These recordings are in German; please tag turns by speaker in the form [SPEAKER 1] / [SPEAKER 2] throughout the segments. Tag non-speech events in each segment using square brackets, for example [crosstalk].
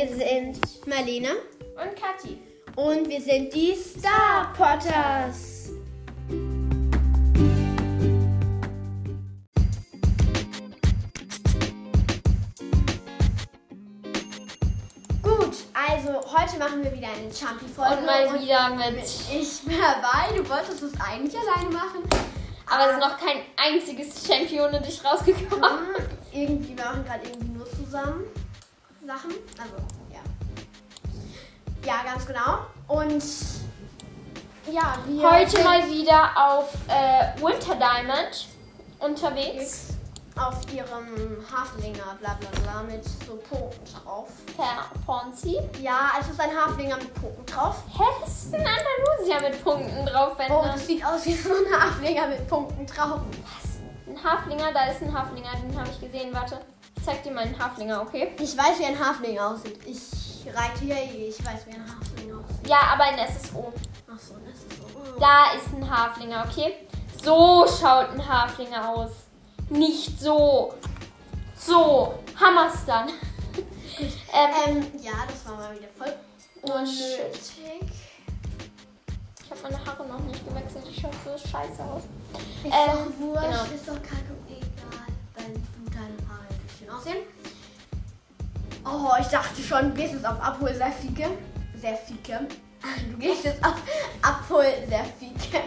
[SPEAKER 1] Wir sind Marlene
[SPEAKER 2] Und Kathi.
[SPEAKER 1] und wir sind die Star Potters. Gut, also heute machen wir wieder eine Jumpy-Folge.
[SPEAKER 2] Und mal wieder mit.
[SPEAKER 1] Ich bin dabei, du wolltest es eigentlich alleine machen.
[SPEAKER 2] Aber es ist noch kein einziges Champion in dich rausgekommen. [laughs]
[SPEAKER 1] Irgendwie wir machen gerade irgendwie nur zusammen Sachen. Also, ja. Ganz genau. Und ja, wir
[SPEAKER 2] Heute mal wieder auf äh, Winter Diamond unterwegs.
[SPEAKER 1] auf ihrem Haflinger, bla bla bla, mit so Punkten drauf.
[SPEAKER 2] Fonzi.
[SPEAKER 1] Ja, es ist ein Haflinger mit Punkten drauf.
[SPEAKER 2] Hä, das ist ein Andalusier mit Punkten drauf, wenn
[SPEAKER 1] Oh, das sieht aus wie so ein Haflinger mit Punkten drauf.
[SPEAKER 2] Was? Ein Haflinger, da ist ein Haflinger, den habe ich gesehen. Warte, ich zeig dir meinen Haflinger, okay?
[SPEAKER 1] Ich weiß, wie ein Haflinger aussieht. Ich reite hier eh, ich weiß, wie ein Haflinger aussieht.
[SPEAKER 2] Ja, aber in SSO.
[SPEAKER 1] Ach so, das ist so.
[SPEAKER 2] Da ist ein Haflinger, okay? So schaut ein Haflinger aus. Nicht so. So. Hammer's dann. [laughs] ähm,
[SPEAKER 1] Ähm, ja, das war mal wieder voll unnötig.
[SPEAKER 2] ich habe meine Haare noch nicht gewechselt. Ich schaue so scheiße aus.
[SPEAKER 1] Ist
[SPEAKER 2] Ähm,
[SPEAKER 1] doch wurscht,
[SPEAKER 2] genau.
[SPEAKER 1] ist doch kacke egal, weil du deine Haare nicht schön aussehen. Oh, ich dachte schon, du gehst jetzt auf Abhol sehr Fieke. Sehr Fieke. Du gehst jetzt auf Abhol sehr Fieke.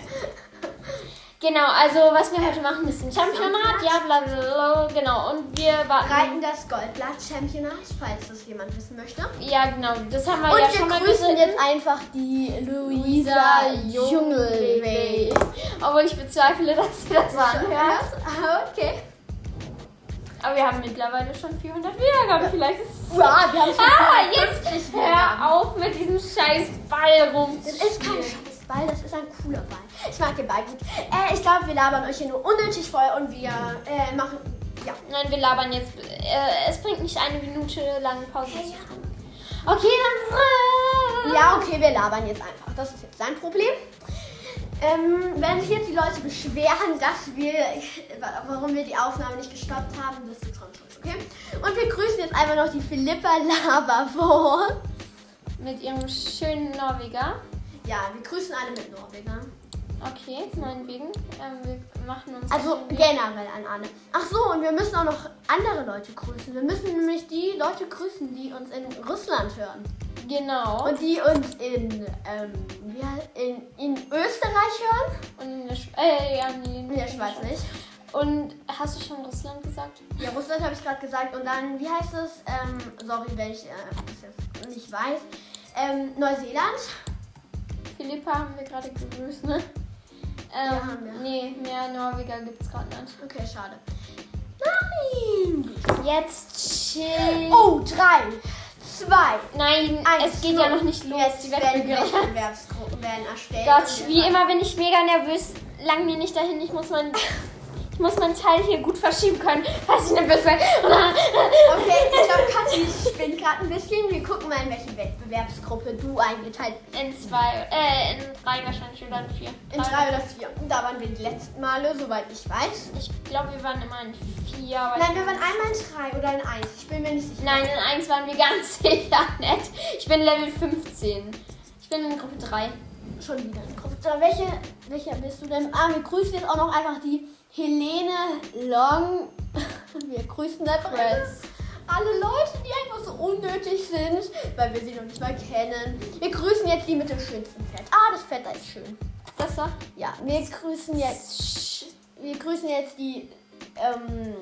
[SPEAKER 2] Genau, also was wir heute machen, ist ein Championat. Ja, bla bla bla. Genau. Und wir warten.
[SPEAKER 1] Reiten das Goldblatt Championat, falls das jemand wissen möchte.
[SPEAKER 2] Ja, genau. Das haben wir
[SPEAKER 1] Und
[SPEAKER 2] ja
[SPEAKER 1] wir
[SPEAKER 2] schon mal
[SPEAKER 1] grüßen
[SPEAKER 2] gesehen.
[SPEAKER 1] jetzt einfach die Luisa Jungelwey.
[SPEAKER 2] Obwohl ich bezweifle, dass sie das anhört.
[SPEAKER 1] Ah, okay.
[SPEAKER 2] Aber wir haben mittlerweile schon 400 Wiedergaben. Vielleicht ist es.
[SPEAKER 1] Ja, wir haben schon
[SPEAKER 2] Ah,
[SPEAKER 1] 50
[SPEAKER 2] jetzt hör auf mit diesem scheiß Ball rum.
[SPEAKER 1] Das ist kein scheiß Ball, das ist ein cooler Ball. Ich mag den Ball gut. Äh, ich glaube, wir labern euch hier nur unnötig voll und wir äh, machen. Ja.
[SPEAKER 2] Nein, wir labern jetzt. Äh, es bringt nicht eine Minute lange Pause
[SPEAKER 1] Hey,
[SPEAKER 2] tun. Okay, dann.
[SPEAKER 1] Ja, okay, wir labern jetzt einfach. Das ist jetzt sein Problem. Ähm, wenn sich jetzt die Leute beschweren, dass wir, warum wir die Aufnahme nicht gestoppt haben, das ist schon schuld, okay? Und wir grüßen jetzt einfach noch die Philippa Laberwurst.
[SPEAKER 2] Mit ihrem schönen Norweger.
[SPEAKER 1] Ja, wir grüßen alle mit Norwegern.
[SPEAKER 2] Okay, meinetwegen. Ähm, wir machen uns.
[SPEAKER 1] Also generell an alle. Ach so, und wir müssen auch noch andere Leute grüßen. Wir müssen nämlich die Leute grüßen, die uns in Russland hören.
[SPEAKER 2] Genau.
[SPEAKER 1] Und die uns in, ähm, in, in Österreich hören.
[SPEAKER 2] Und in der, Sch äh, ja, nee,
[SPEAKER 1] In der Schweiz nicht.
[SPEAKER 2] Und hast du schon Russland gesagt?
[SPEAKER 1] Ja, Russland habe ich gerade gesagt. Und dann, wie heißt es? Ähm, sorry, wenn ich äh, das jetzt nicht weiß. Ähm, Neuseeland.
[SPEAKER 2] Philippa haben wir gerade gegrüßt, ne? Ähm,
[SPEAKER 1] Ja, haben wir.
[SPEAKER 2] Nee, mehr Norweger gibt's gerade nicht.
[SPEAKER 1] Okay, schade. Nein!
[SPEAKER 2] Jetzt chill.
[SPEAKER 1] Oh, drei, zwei,
[SPEAKER 2] Nein,
[SPEAKER 1] eins.
[SPEAKER 2] es geht ja noch nicht los.
[SPEAKER 1] Jetzt
[SPEAKER 2] Die
[SPEAKER 1] werden. Wettbewerbsgruppen werden erstellt.
[SPEAKER 2] Gott, wie immer bin ich mega nervös. Lang mir nicht dahin. Ich muss mein, [laughs] ich muss mein Teil hier gut verschieben können, falls ich nervös bin.
[SPEAKER 1] Okay, ich glaube, Kathi spinnt gerade ein bisschen. Wir gucken mal, in welche Wettbewerbsgruppe du eingeteilt
[SPEAKER 2] In zwei, äh, in drei wahrscheinlich oder in vier.
[SPEAKER 1] In drei oder vier. Da waren wir die letzten Male, soweit ich weiß.
[SPEAKER 2] Ich glaube, wir waren immer in vier.
[SPEAKER 1] Nein, wir waren einmal in drei oder in eins. Ich bin mir nicht sicher.
[SPEAKER 2] Nein, in eins waren wir [laughs] ganz sicher nicht. Ich bin Level 15. Ich bin in Gruppe 3.
[SPEAKER 1] Schon wieder in Gruppe. drei. Welche, welcher bist du denn? Ah, wir grüßen jetzt auch noch einfach die Helene Long. [laughs] Wir grüßen einfach
[SPEAKER 2] Press.
[SPEAKER 1] alle Leute, die einfach so unnötig sind, weil wir sie noch nicht mal kennen. Wir grüßen jetzt die mit dem schönsten Fett. Ah, das Fett da ist schön.
[SPEAKER 2] Das da?
[SPEAKER 1] Ja, wir grüßen jetzt. Wir grüßen jetzt die. Ähm,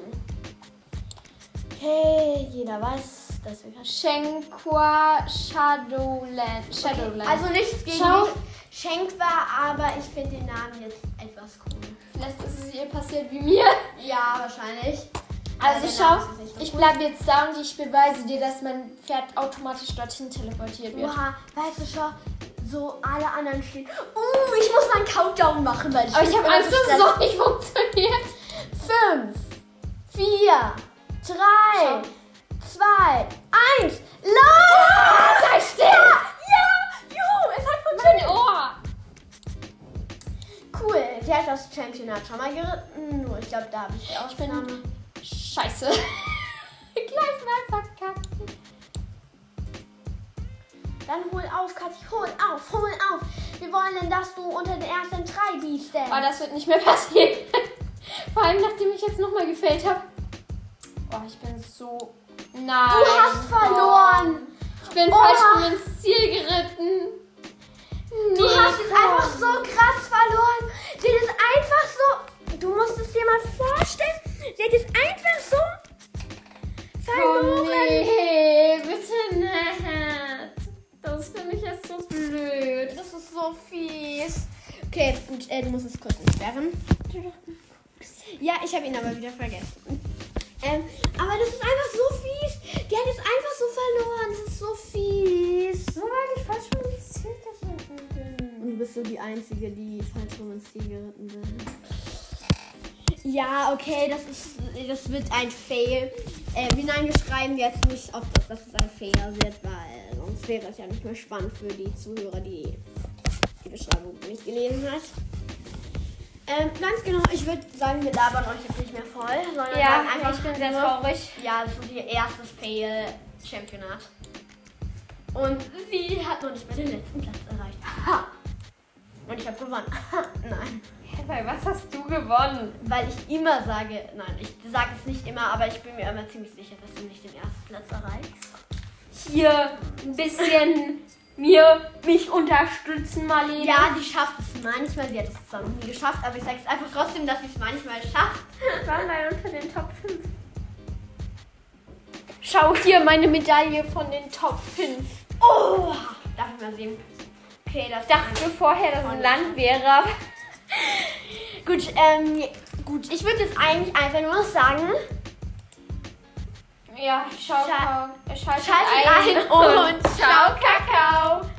[SPEAKER 1] okay, jeder weiß, dass wir
[SPEAKER 2] Schenkwa Shadowland. Shadowland.
[SPEAKER 1] Also nichts gegen
[SPEAKER 2] Schau.
[SPEAKER 1] Schenk war, aber ich finde den Namen jetzt etwas cool.
[SPEAKER 2] Vielleicht ist es ihr passiert wie mir.
[SPEAKER 1] Ja, wahrscheinlich.
[SPEAKER 2] Also
[SPEAKER 1] der
[SPEAKER 2] schau,
[SPEAKER 1] so
[SPEAKER 2] ich bleibe jetzt da und ich beweise dir, dass mein Pferd automatisch dorthin teleportiert wird.
[SPEAKER 1] Oha, weißt du schon, so alle anderen stehen. Uh, ich muss meinen Countdown machen, weil ich
[SPEAKER 2] Aber ich habe Angst, dass es doch nicht funktioniert.
[SPEAKER 1] Fünf, vier, drei,
[SPEAKER 2] Schau.
[SPEAKER 1] zwei, eins. Los!
[SPEAKER 2] Sei still!
[SPEAKER 1] Ja! Cool, der hat das Championat schon mal geritten. Nur ich glaube, da habe ich die
[SPEAKER 2] Ich bin
[SPEAKER 1] Ausnahme.
[SPEAKER 2] scheiße. [laughs] Gleich mal verkackt.
[SPEAKER 1] Dann hol auf, Kathi, hol auf, hol auf. Wir wollen, dass du unter den ersten drei bist.
[SPEAKER 2] Oh, das wird nicht mehr passieren. [laughs] Vor allem, nachdem ich jetzt nochmal gefällt habe. Oh, ich bin so. Nein.
[SPEAKER 1] Du hast verloren.
[SPEAKER 2] Ich bin
[SPEAKER 1] Oha.
[SPEAKER 2] falsch ins Ziel geritten. Das finde ich jetzt so blöd.
[SPEAKER 1] Das ist so fies. Okay, und, äh, du musst es kurz entsperren. Ja, ich habe ihn aber wieder vergessen. Ähm, aber das ist einfach so fies. Die hat es einfach so verloren. Das ist so fies.
[SPEAKER 2] Nur weil ich falsch rum ins Ziel geritten bin.
[SPEAKER 1] Und du bist so die Einzige, die falsch rum ins Ziel geritten bin. Ja, okay, das ist, das wird ein Fail. Äh, hinein, wir schreiben jetzt nicht auf das, dass es ein Fehler wird, weil sonst wäre es ja nicht mehr spannend für die Zuhörer, die die Beschreibung nicht gelesen hat. Ähm, ganz genau, ich würde sagen, wir labern euch jetzt nicht mehr voll, sondern
[SPEAKER 2] Ja,
[SPEAKER 1] einfach
[SPEAKER 2] ich bin sehr traurig.
[SPEAKER 1] Ja, das ist ihr erstes Fail-Championat. Und sie hat noch nicht mal den letzten Platz erreicht. Ha! [laughs] Und ich habe gewonnen. [laughs] Nein.
[SPEAKER 2] Bei was hast du gewonnen?
[SPEAKER 1] Weil ich immer sage, nein, ich sage es nicht immer, aber ich bin mir immer ziemlich sicher, dass du nicht den ersten Platz erreichst.
[SPEAKER 2] Hier ein bisschen mir, mich unterstützen, Marlene.
[SPEAKER 1] Ja, sie schafft es manchmal, sie hat es zwar nie geschafft, aber ich sage es einfach trotzdem, dass sie es manchmal schafft.
[SPEAKER 2] waren wir unter den Top 5. Schau hier meine Medaille von den Top 5.
[SPEAKER 1] Oh! Darf ich mal sehen? Okay, das
[SPEAKER 2] Ich dachte vorher, dass es ein Land wäre.
[SPEAKER 1] Gut, ähm, gut. Ich würde jetzt eigentlich einfach nur noch sagen.
[SPEAKER 2] Ja, schau,
[SPEAKER 1] schau,
[SPEAKER 2] schau, schau,
[SPEAKER 1] schau,
[SPEAKER 2] schau,
[SPEAKER 1] schau, schau, schau, schau, schau,